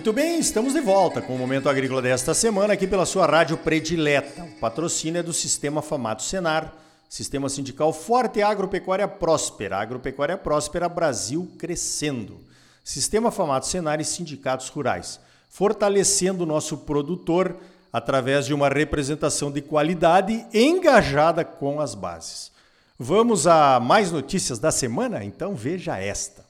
Muito bem, estamos de volta com o Momento Agrícola desta semana aqui pela sua rádio predileta. O patrocínio é do Sistema Famato Senar, Sistema Sindical Forte Agropecuária Próspera. Agropecuária Próspera Brasil crescendo. Sistema Famato Senar e Sindicatos Rurais, fortalecendo o nosso produtor através de uma representação de qualidade engajada com as bases. Vamos a mais notícias da semana? Então veja esta.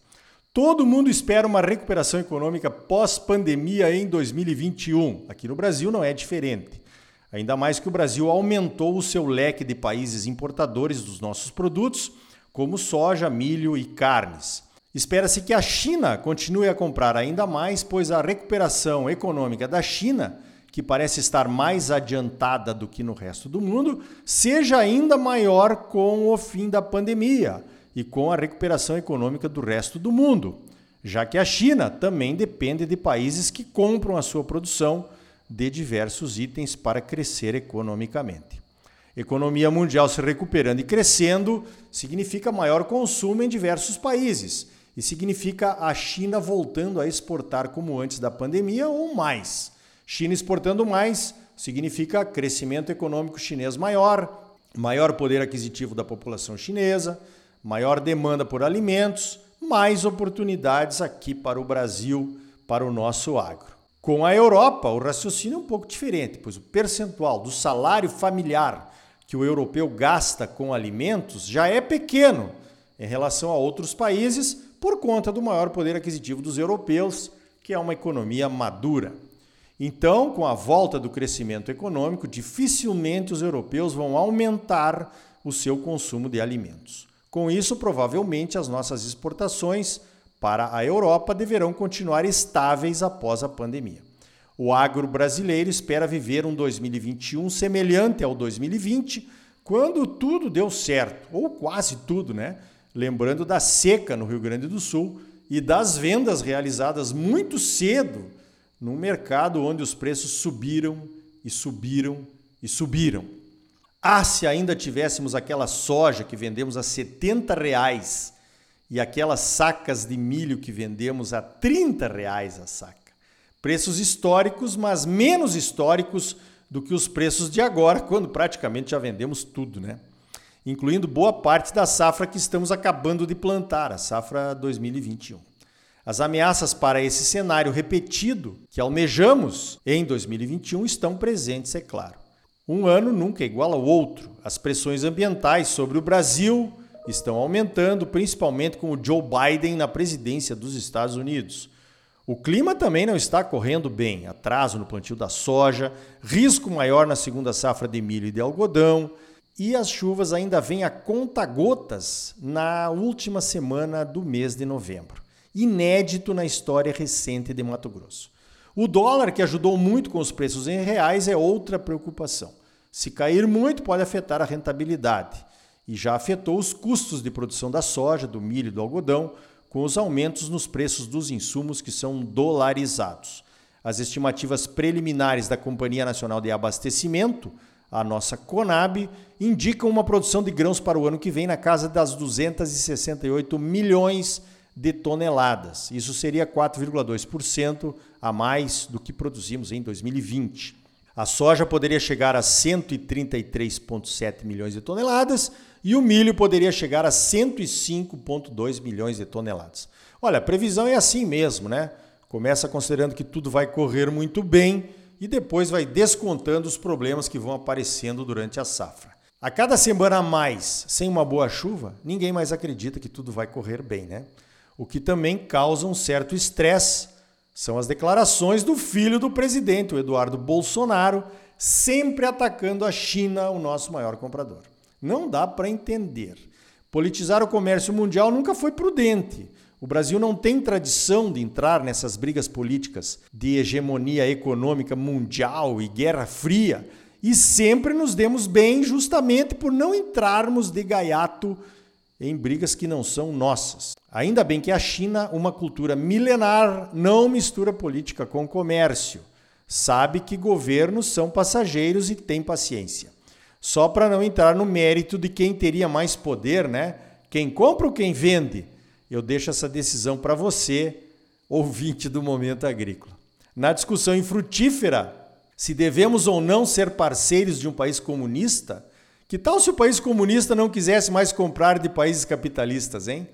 Todo mundo espera uma recuperação econômica pós-pandemia em 2021. Aqui no Brasil não é diferente. Ainda mais que o Brasil aumentou o seu leque de países importadores dos nossos produtos, como soja, milho e carnes. Espera-se que a China continue a comprar ainda mais, pois a recuperação econômica da China, que parece estar mais adiantada do que no resto do mundo, seja ainda maior com o fim da pandemia e com a recuperação econômica do resto do mundo, já que a China também depende de países que compram a sua produção de diversos itens para crescer economicamente. Economia mundial se recuperando e crescendo significa maior consumo em diversos países e significa a China voltando a exportar como antes da pandemia ou mais. China exportando mais significa crescimento econômico chinês maior, maior poder aquisitivo da população chinesa, maior demanda por alimentos, mais oportunidades aqui para o Brasil, para o nosso agro. Com a Europa, o raciocínio é um pouco diferente, pois o percentual do salário familiar que o europeu gasta com alimentos já é pequeno em relação a outros países por conta do maior poder aquisitivo dos europeus, que é uma economia madura. Então, com a volta do crescimento econômico, dificilmente os europeus vão aumentar o seu consumo de alimentos. Com isso, provavelmente as nossas exportações para a Europa deverão continuar estáveis após a pandemia. O agro brasileiro espera viver um 2021 semelhante ao 2020, quando tudo deu certo, ou quase tudo, né? Lembrando da seca no Rio Grande do Sul e das vendas realizadas muito cedo num mercado onde os preços subiram e subiram e subiram. Ah, se ainda tivéssemos aquela soja que vendemos a 70 reais e aquelas sacas de milho que vendemos a 30 reais a saca. Preços históricos, mas menos históricos do que os preços de agora, quando praticamente já vendemos tudo, né? Incluindo boa parte da safra que estamos acabando de plantar, a safra 2021. As ameaças para esse cenário repetido que almejamos em 2021 estão presentes, é claro. Um ano nunca é igual ao outro. As pressões ambientais sobre o Brasil estão aumentando, principalmente com o Joe Biden na presidência dos Estados Unidos. O clima também não está correndo bem. Atraso no plantio da soja, risco maior na segunda safra de milho e de algodão, e as chuvas ainda vêm a conta-gotas na última semana do mês de novembro. Inédito na história recente de Mato Grosso. O dólar, que ajudou muito com os preços em reais, é outra preocupação. Se cair muito, pode afetar a rentabilidade e já afetou os custos de produção da soja, do milho e do algodão, com os aumentos nos preços dos insumos que são dolarizados. As estimativas preliminares da Companhia Nacional de Abastecimento, a nossa Conab, indicam uma produção de grãos para o ano que vem na casa das 268 milhões de toneladas. Isso seria 4,2% a mais do que produzimos em 2020. A soja poderia chegar a 133,7 milhões de toneladas e o milho poderia chegar a 105,2 milhões de toneladas. Olha, a previsão é assim mesmo, né? Começa considerando que tudo vai correr muito bem e depois vai descontando os problemas que vão aparecendo durante a safra. A cada semana a mais sem uma boa chuva, ninguém mais acredita que tudo vai correr bem, né? O que também causa um certo estresse são as declarações do filho do presidente, o Eduardo Bolsonaro, sempre atacando a China, o nosso maior comprador. Não dá para entender. Politizar o comércio mundial nunca foi prudente. O Brasil não tem tradição de entrar nessas brigas políticas de hegemonia econômica mundial e guerra fria, e sempre nos demos bem justamente por não entrarmos de gaiato em brigas que não são nossas. Ainda bem que a China, uma cultura milenar, não mistura política com comércio. Sabe que governos são passageiros e tem paciência. Só para não entrar no mérito de quem teria mais poder, né? Quem compra ou quem vende? Eu deixo essa decisão para você, ouvinte do Momento Agrícola. na discussão infrutífera se devemos ou não ser parceiros de um país comunista, que tal se o país comunista não quisesse mais comprar de países capitalistas, hein?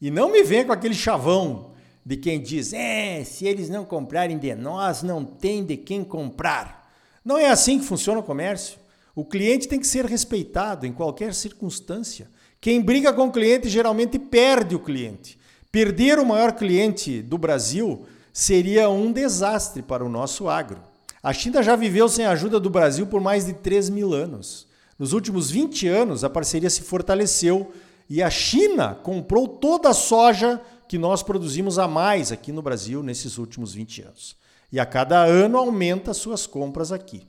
E não me venha com aquele chavão de quem diz: é, se eles não comprarem de nós, não tem de quem comprar. Não é assim que funciona o comércio. O cliente tem que ser respeitado em qualquer circunstância. Quem briga com o cliente geralmente perde o cliente. Perder o maior cliente do Brasil seria um desastre para o nosso agro. A China já viveu sem a ajuda do Brasil por mais de 3 mil anos. Nos últimos 20 anos, a parceria se fortaleceu e a China comprou toda a soja que nós produzimos a mais aqui no Brasil nesses últimos 20 anos. E a cada ano aumenta suas compras aqui.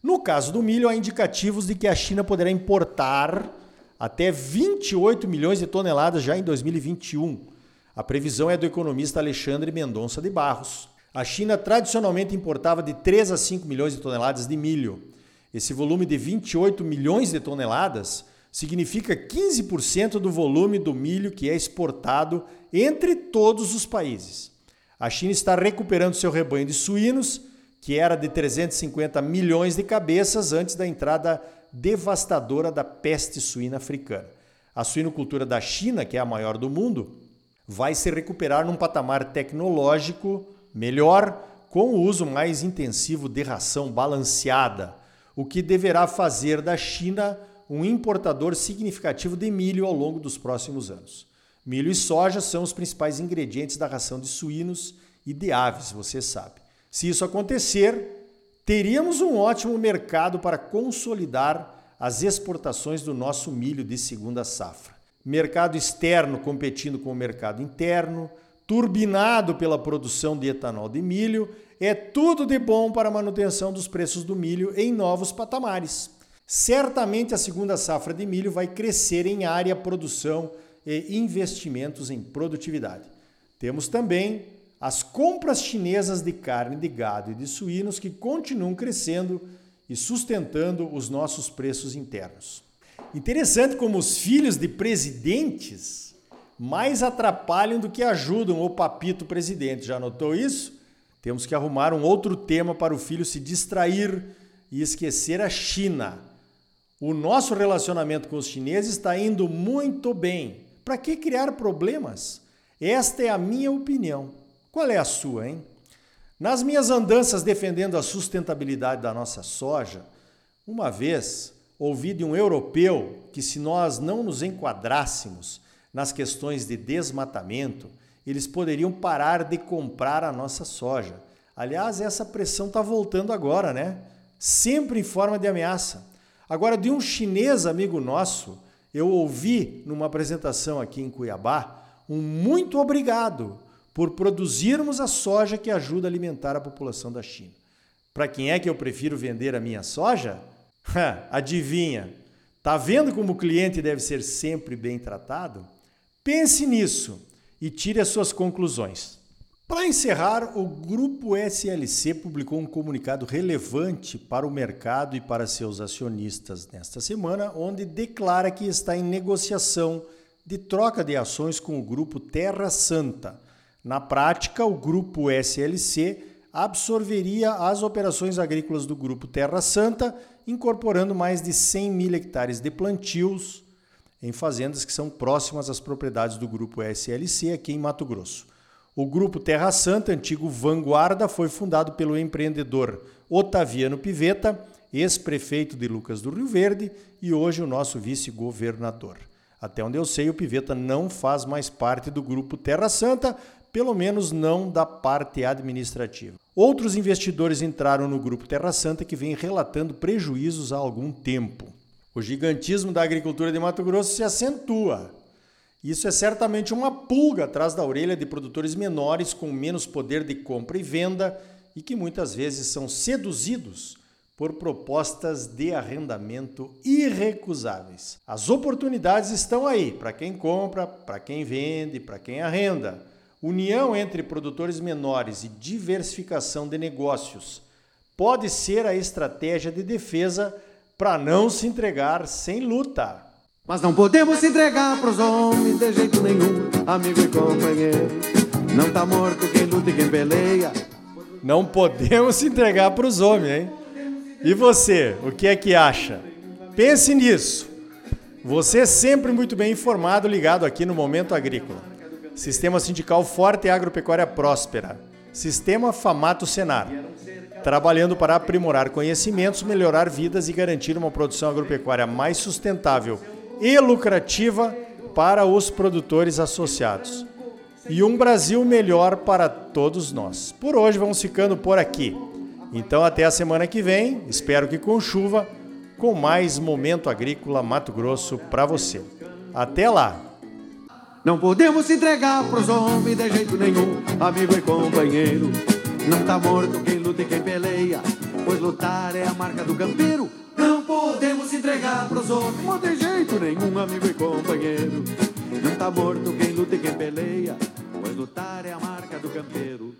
No caso do milho, há indicativos de que a China poderá importar até 28 milhões de toneladas já em 2021. A previsão é do economista Alexandre Mendonça de Barros. A China tradicionalmente importava de 3 a 5 milhões de toneladas de milho. Esse volume de 28 milhões de toneladas significa 15% do volume do milho que é exportado entre todos os países. A China está recuperando seu rebanho de suínos, que era de 350 milhões de cabeças antes da entrada devastadora da peste suína africana. A suinocultura da China, que é a maior do mundo, vai se recuperar num patamar tecnológico melhor, com o uso mais intensivo de ração balanceada, o que deverá fazer da China um importador significativo de milho ao longo dos próximos anos. Milho e soja são os principais ingredientes da ração de suínos e de aves, você sabe. Se isso acontecer, teríamos um ótimo mercado para consolidar as exportações do nosso milho de segunda safra. Mercado externo competindo com o mercado interno, turbinado pela produção de etanol de milho, é tudo de bom para a manutenção dos preços do milho em novos patamares. Certamente a segunda safra de milho vai crescer em área, produção e investimentos em produtividade. Temos também as compras chinesas de carne de gado e de suínos que continuam crescendo e sustentando os nossos preços internos. Interessante como os filhos de presidentes mais atrapalham do que ajudam o papito presidente. Já notou isso? Temos que arrumar um outro tema para o filho se distrair e esquecer a China. O nosso relacionamento com os chineses está indo muito bem. Para que criar problemas? Esta é a minha opinião. Qual é a sua, hein? Nas minhas andanças defendendo a sustentabilidade da nossa soja, uma vez ouvi de um europeu que se nós não nos enquadrássemos nas questões de desmatamento, eles poderiam parar de comprar a nossa soja. Aliás, essa pressão está voltando agora, né? Sempre em forma de ameaça. Agora, de um chinês amigo nosso, eu ouvi numa apresentação aqui em Cuiabá um muito obrigado por produzirmos a soja que ajuda a alimentar a população da China. Para quem é que eu prefiro vender a minha soja? Adivinha? Tá vendo como o cliente deve ser sempre bem tratado? Pense nisso e tire as suas conclusões. Para encerrar, o Grupo SLC publicou um comunicado relevante para o mercado e para seus acionistas nesta semana, onde declara que está em negociação de troca de ações com o Grupo Terra Santa. Na prática, o Grupo SLC absorveria as operações agrícolas do Grupo Terra Santa, incorporando mais de 100 mil hectares de plantios em fazendas que são próximas às propriedades do Grupo SLC aqui em Mato Grosso. O Grupo Terra Santa, antigo Vanguarda, foi fundado pelo empreendedor Otaviano Piveta, ex-prefeito de Lucas do Rio Verde e hoje o nosso vice-governador. Até onde eu sei, o Piveta não faz mais parte do Grupo Terra Santa, pelo menos não da parte administrativa. Outros investidores entraram no Grupo Terra Santa que vem relatando prejuízos há algum tempo. O gigantismo da agricultura de Mato Grosso se acentua. Isso é certamente uma pulga atrás da orelha de produtores menores com menos poder de compra e venda e que muitas vezes são seduzidos por propostas de arrendamento irrecusáveis. As oportunidades estão aí para quem compra, para quem vende, para quem arrenda. União entre produtores menores e diversificação de negócios pode ser a estratégia de defesa para não se entregar sem luta. Mas não podemos se entregar pros homens de jeito nenhum, amigo e companheiro. Não tá morto quem luta e quem peleia. Não podemos se entregar para os homens, hein? E você, o que é que acha? Pense nisso. Você é sempre muito bem informado, ligado aqui no Momento Agrícola. Sistema Sindical Forte e Agropecuária Próspera. Sistema Famato Senar. Trabalhando para aprimorar conhecimentos, melhorar vidas e garantir uma produção agropecuária mais sustentável e lucrativa para os produtores associados. E um Brasil melhor para todos nós. Por hoje vamos ficando por aqui. Então até a semana que vem, espero que com chuva, com mais Momento Agrícola Mato Grosso para você. Até lá! Não podemos entregar pros homens de jeito nenhum, amigo e companheiro. Não tá morto quem luta e quem peleia, pois lutar é a marca do campeiro. Não podemos entregar pros homens de jeito nenhum, amigo e companheiro. Não tá morto quem luta e quem peleia, pois lutar é a marca do campeiro.